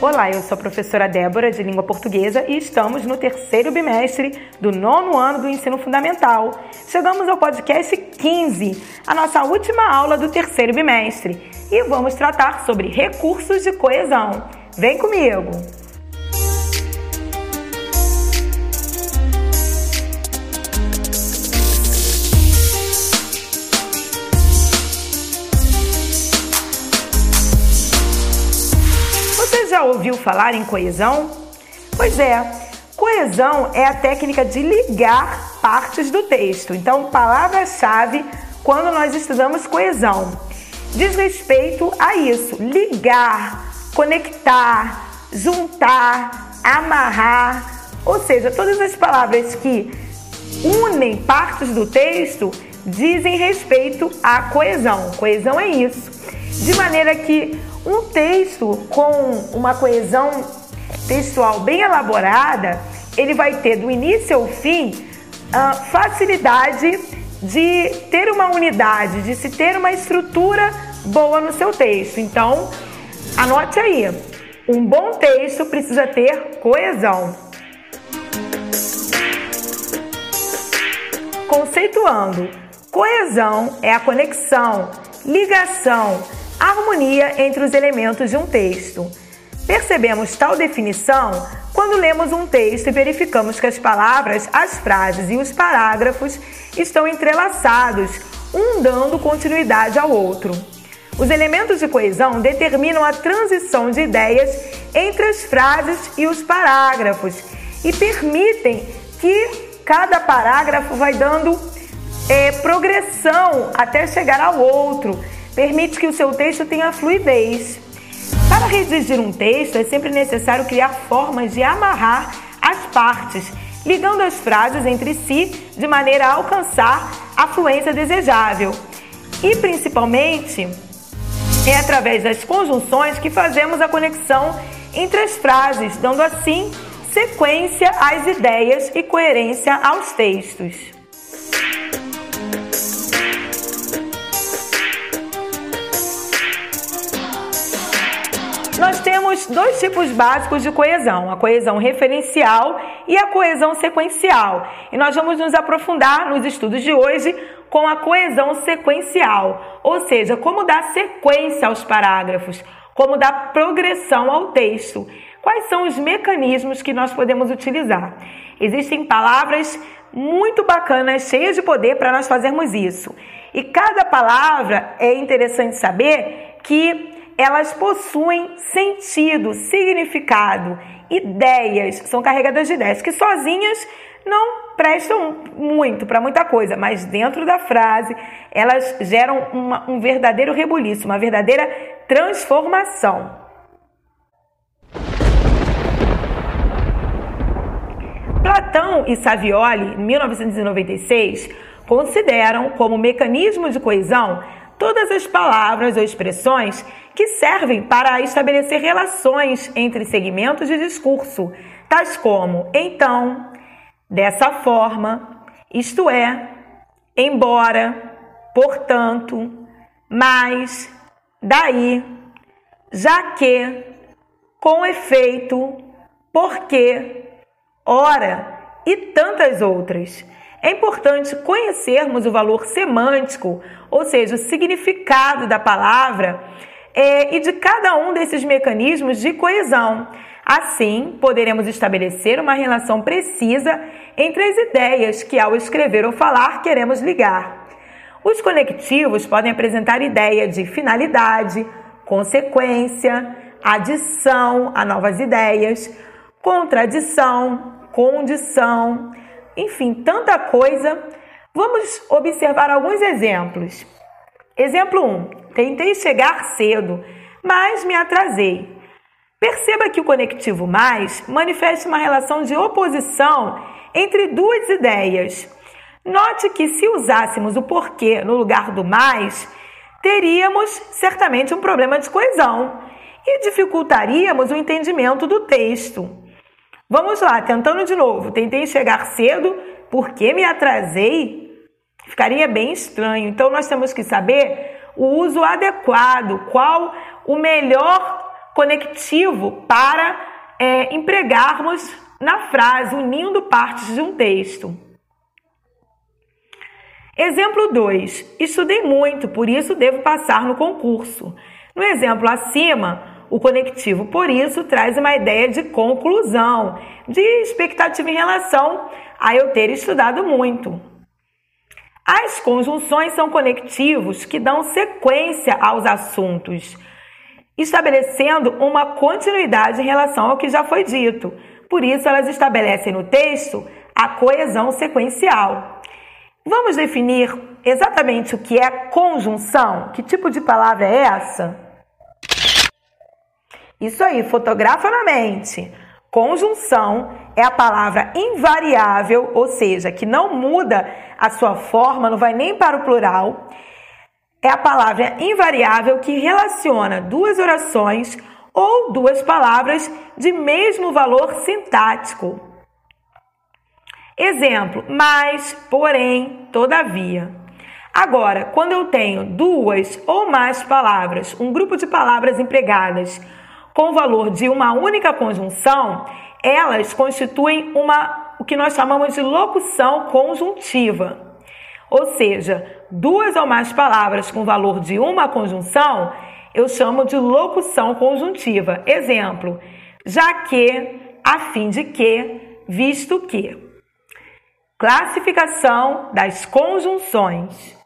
Olá, eu sou a professora Débora de Língua Portuguesa e estamos no terceiro bimestre do nono ano do ensino fundamental. Chegamos ao podcast 15, a nossa última aula do terceiro bimestre, e vamos tratar sobre recursos de coesão. Vem comigo! Ouviu falar em coesão? Pois é, coesão é a técnica de ligar partes do texto. Então, palavra-chave quando nós estudamos coesão diz respeito a isso: ligar, conectar, juntar, amarrar. Ou seja, todas as palavras que unem partes do texto dizem respeito à coesão. Coesão é isso. De maneira que um texto com uma coesão textual bem elaborada, ele vai ter do início ao fim a facilidade de ter uma unidade, de se ter uma estrutura boa no seu texto. Então, anote aí. Um bom texto precisa ter coesão. Conceituando, coesão é a conexão, ligação, harmonia entre os elementos de um texto. Percebemos tal definição quando lemos um texto e verificamos que as palavras, as frases e os parágrafos estão entrelaçados, um dando continuidade ao outro. Os elementos de coesão determinam a transição de ideias entre as frases e os parágrafos e permitem que cada parágrafo vai dando é, progressão até chegar ao outro permite que o seu texto tenha fluidez. Para redigir um texto, é sempre necessário criar formas de amarrar as partes, ligando as frases entre si de maneira a alcançar a fluência desejável. E principalmente é através das conjunções que fazemos a conexão entre as frases, dando assim sequência às ideias e coerência aos textos. Nós temos dois tipos básicos de coesão: a coesão referencial e a coesão sequencial. E nós vamos nos aprofundar nos estudos de hoje com a coesão sequencial, ou seja, como dar sequência aos parágrafos, como dar progressão ao texto. Quais são os mecanismos que nós podemos utilizar? Existem palavras muito bacanas, cheias de poder para nós fazermos isso. E cada palavra é interessante saber que elas possuem sentido, significado, ideias, são carregadas de ideias que sozinhas não prestam muito para muita coisa, mas dentro da frase elas geram uma, um verdadeiro rebuliço, uma verdadeira transformação. Platão e Savioli, em 1996, consideram como mecanismo de coesão todas as palavras ou expressões que servem para estabelecer relações entre segmentos de discurso, tais como então, dessa forma, isto é, embora, portanto, mas, daí, já que, com efeito, porque, ora e tantas outras. É importante conhecermos o valor semântico, ou seja, o significado da palavra e de cada um desses mecanismos de coesão. Assim, poderemos estabelecer uma relação precisa entre as ideias que, ao escrever ou falar, queremos ligar. Os conectivos podem apresentar ideia de finalidade, consequência, adição a novas ideias, contradição, condição enfim, tanta coisa. Vamos observar alguns exemplos. Exemplo 1. Tentei chegar cedo, mas me atrasei. Perceba que o conectivo mais manifesta uma relação de oposição entre duas ideias. Note que se usássemos o porquê no lugar do mais, teríamos certamente um problema de coesão e dificultaríamos o entendimento do texto. Vamos lá, tentando de novo. Tentei chegar cedo porque me atrasei. Ficaria bem estranho. Então nós temos que saber o uso adequado, qual o melhor conectivo para é, empregarmos na frase, unindo partes de um texto. Exemplo 2. Estudei muito, por isso devo passar no concurso. No exemplo acima, o conectivo por isso traz uma ideia de conclusão, de expectativa em relação a eu ter estudado muito. As conjunções são conectivos que dão sequência aos assuntos, estabelecendo uma continuidade em relação ao que já foi dito. Por isso, elas estabelecem no texto a coesão sequencial. Vamos definir exatamente o que é conjunção? Que tipo de palavra é essa? Isso aí, fotografa na mente. Conjunção é a palavra invariável, ou seja, que não muda a sua forma, não vai nem para o plural. É a palavra invariável que relaciona duas orações ou duas palavras de mesmo valor sintático. Exemplo: mas, porém, todavia. Agora, quando eu tenho duas ou mais palavras, um grupo de palavras empregadas com o valor de uma única conjunção, elas constituem uma o que nós chamamos de locução conjuntiva. Ou seja, duas ou mais palavras com valor de uma conjunção, eu chamo de locução conjuntiva. Exemplo: já que, a fim de que, visto que. Classificação das conjunções.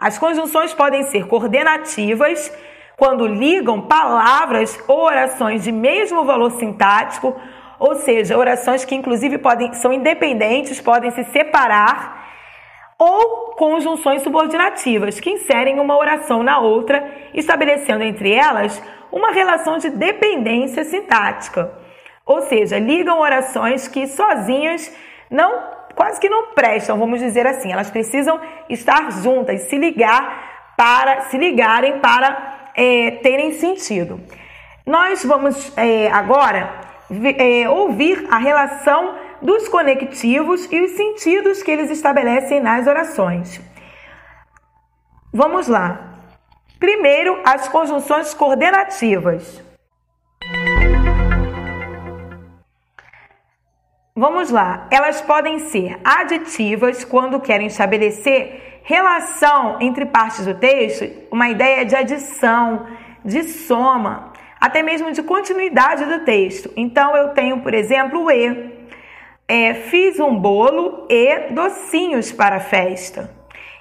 As conjunções podem ser coordenativas, quando ligam palavras ou orações de mesmo valor sintático, ou seja, orações que inclusive podem são independentes, podem se separar, ou conjunções subordinativas, que inserem uma oração na outra, estabelecendo entre elas uma relação de dependência sintática. Ou seja, ligam orações que sozinhas não quase que não prestam, vamos dizer assim. Elas precisam estar juntas, se ligar para se ligarem para é, terem sentido. Nós vamos é, agora é, ouvir a relação dos conectivos e os sentidos que eles estabelecem nas orações. Vamos lá. Primeiro, as conjunções coordenativas. Vamos lá. Elas podem ser aditivas quando querem estabelecer relação entre partes do texto, uma ideia de adição, de soma, até mesmo de continuidade do texto. Então, eu tenho, por exemplo, o e. É, fiz um bolo e docinhos para a festa.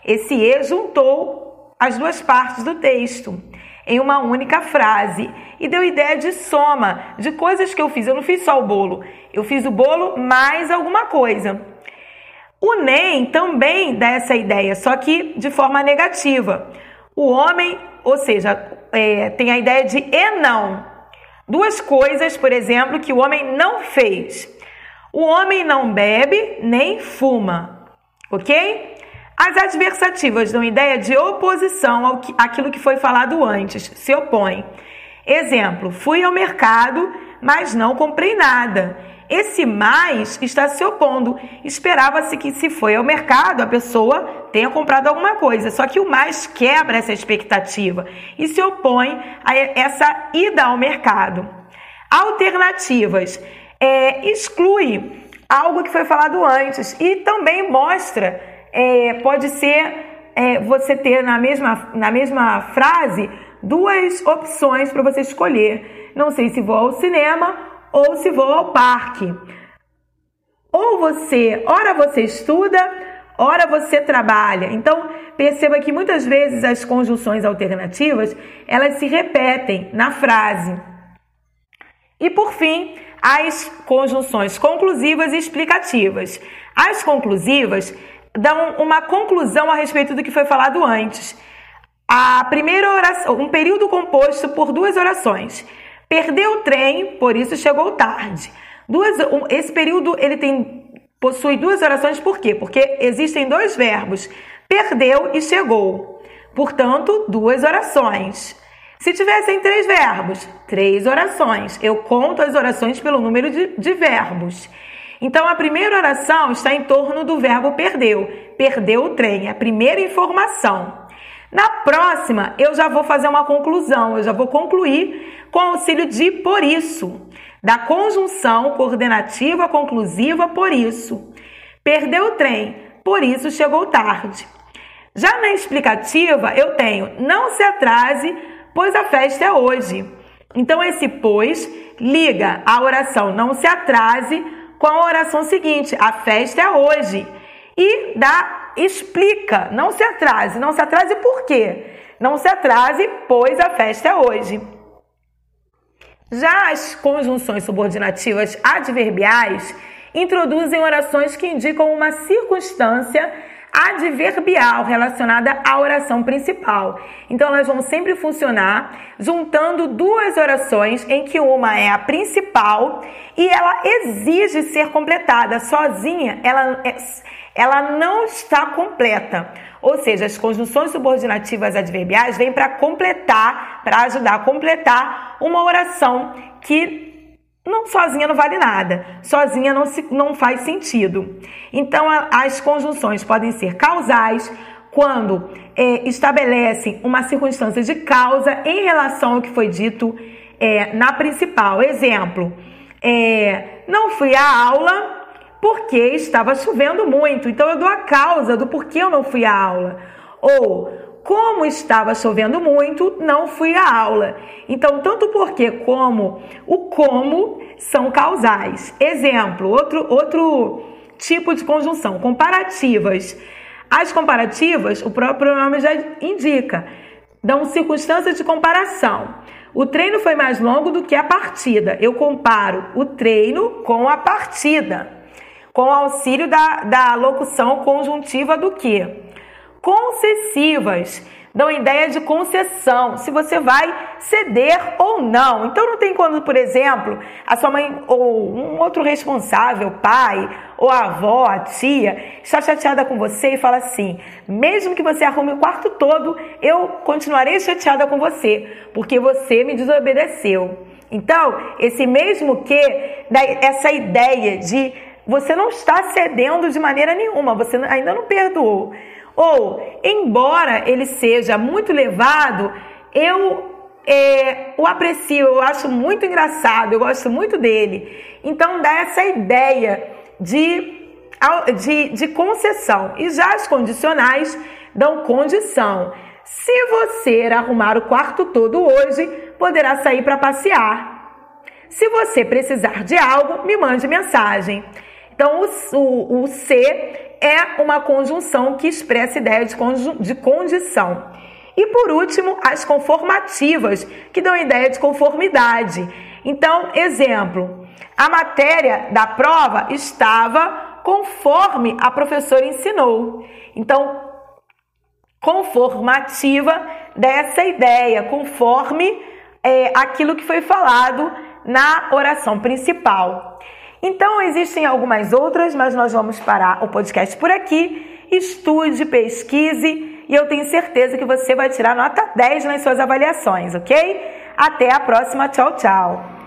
Esse e juntou as duas partes do texto em uma única frase e deu ideia de soma de coisas que eu fiz. Eu não fiz só o bolo, eu fiz o bolo mais alguma coisa. O NEM também dá essa ideia, só que de forma negativa. O homem, ou seja, é, tem a ideia de e não. Duas coisas, por exemplo, que o homem não fez. O homem não bebe nem fuma, ok? As adversativas dão ideia de oposição ao que, àquilo que foi falado antes, se opõe. Exemplo: fui ao mercado, mas não comprei nada. Esse mais está se opondo. Esperava-se que, se foi ao mercado, a pessoa tenha comprado alguma coisa. Só que o mais quebra essa expectativa e se opõe a essa ida ao mercado. Alternativas é, exclui algo que foi falado antes e também mostra é, pode ser é, você ter na mesma, na mesma frase duas opções para você escolher. Não sei se vou ao cinema ou se vou ao parque. Ou você, ora você estuda, ora você trabalha. Então, perceba que muitas vezes as conjunções alternativas, elas se repetem na frase. E por fim, as conjunções conclusivas e explicativas. As conclusivas, dão uma conclusão a respeito do que foi falado antes. A primeira oração, um período composto por duas orações. Perdeu o trem, por isso chegou tarde. Duas, esse período ele tem possui duas orações, por quê? Porque existem dois verbos: perdeu e chegou. Portanto, duas orações. Se tivessem três verbos, três orações. Eu conto as orações pelo número de, de verbos. Então a primeira oração está em torno do verbo perdeu. Perdeu o trem, a primeira informação. Na próxima, eu já vou fazer uma conclusão, eu já vou concluir com auxílio de por isso, da conjunção coordenativa conclusiva por isso. Perdeu o trem, por isso chegou tarde. Já na explicativa, eu tenho não se atrase, pois a festa é hoje. Então, esse pois liga a oração não se atrase com a oração seguinte: a festa é hoje. E dá, explica, não se atrase. Não se atrase por quê? Não se atrase, pois a festa é hoje. Já as conjunções subordinativas adverbiais introduzem orações que indicam uma circunstância adverbial relacionada à oração principal. Então elas vão sempre funcionar juntando duas orações em que uma é a principal e ela exige ser completada sozinha, ela é, ela não está completa. Ou seja, as conjunções subordinativas adverbiais vêm para completar, para ajudar a completar uma oração que não, sozinha não vale nada, sozinha não, se, não faz sentido. Então, a, as conjunções podem ser causais, quando é, estabelecem uma circunstância de causa em relação ao que foi dito é, na principal. Exemplo, é, não fui à aula porque estava chovendo muito, então eu dou a causa do porquê eu não fui à aula. Ou como estava chovendo muito, não fui à aula. Então, tanto o porquê como o como são causais. Exemplo, outro, outro tipo de conjunção, comparativas. As comparativas, o próprio nome já indica, dão circunstâncias de comparação. O treino foi mais longo do que a partida. Eu comparo o treino com a partida, com auxílio da, da locução conjuntiva do que? Concessivas dão ideia de concessão, se você vai ceder ou não. Então não tem quando, por exemplo, a sua mãe ou um outro responsável, pai ou avó, a tia, está chateada com você e fala assim: mesmo que você arrume o quarto todo, eu continuarei chateada com você, porque você me desobedeceu. Então, esse mesmo que, essa ideia de você não está cedendo de maneira nenhuma, você ainda não perdoou. Ou, embora ele seja muito levado, eu é, o aprecio, eu acho muito engraçado, eu gosto muito dele. Então dá essa ideia de, de, de concessão. E já as condicionais dão condição. Se você arrumar o quarto todo hoje, poderá sair para passear. Se você precisar de algo, me mande mensagem. Então, o, o, o C é uma conjunção que expressa ideia de, de condição. E por último, as conformativas, que dão ideia de conformidade. Então, exemplo, a matéria da prova estava conforme a professora ensinou. Então, conformativa dessa ideia, conforme é, aquilo que foi falado na oração principal. Então, existem algumas outras, mas nós vamos parar o podcast por aqui. Estude, pesquise e eu tenho certeza que você vai tirar nota 10 nas suas avaliações, ok? Até a próxima. Tchau, tchau.